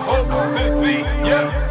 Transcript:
hope to see you.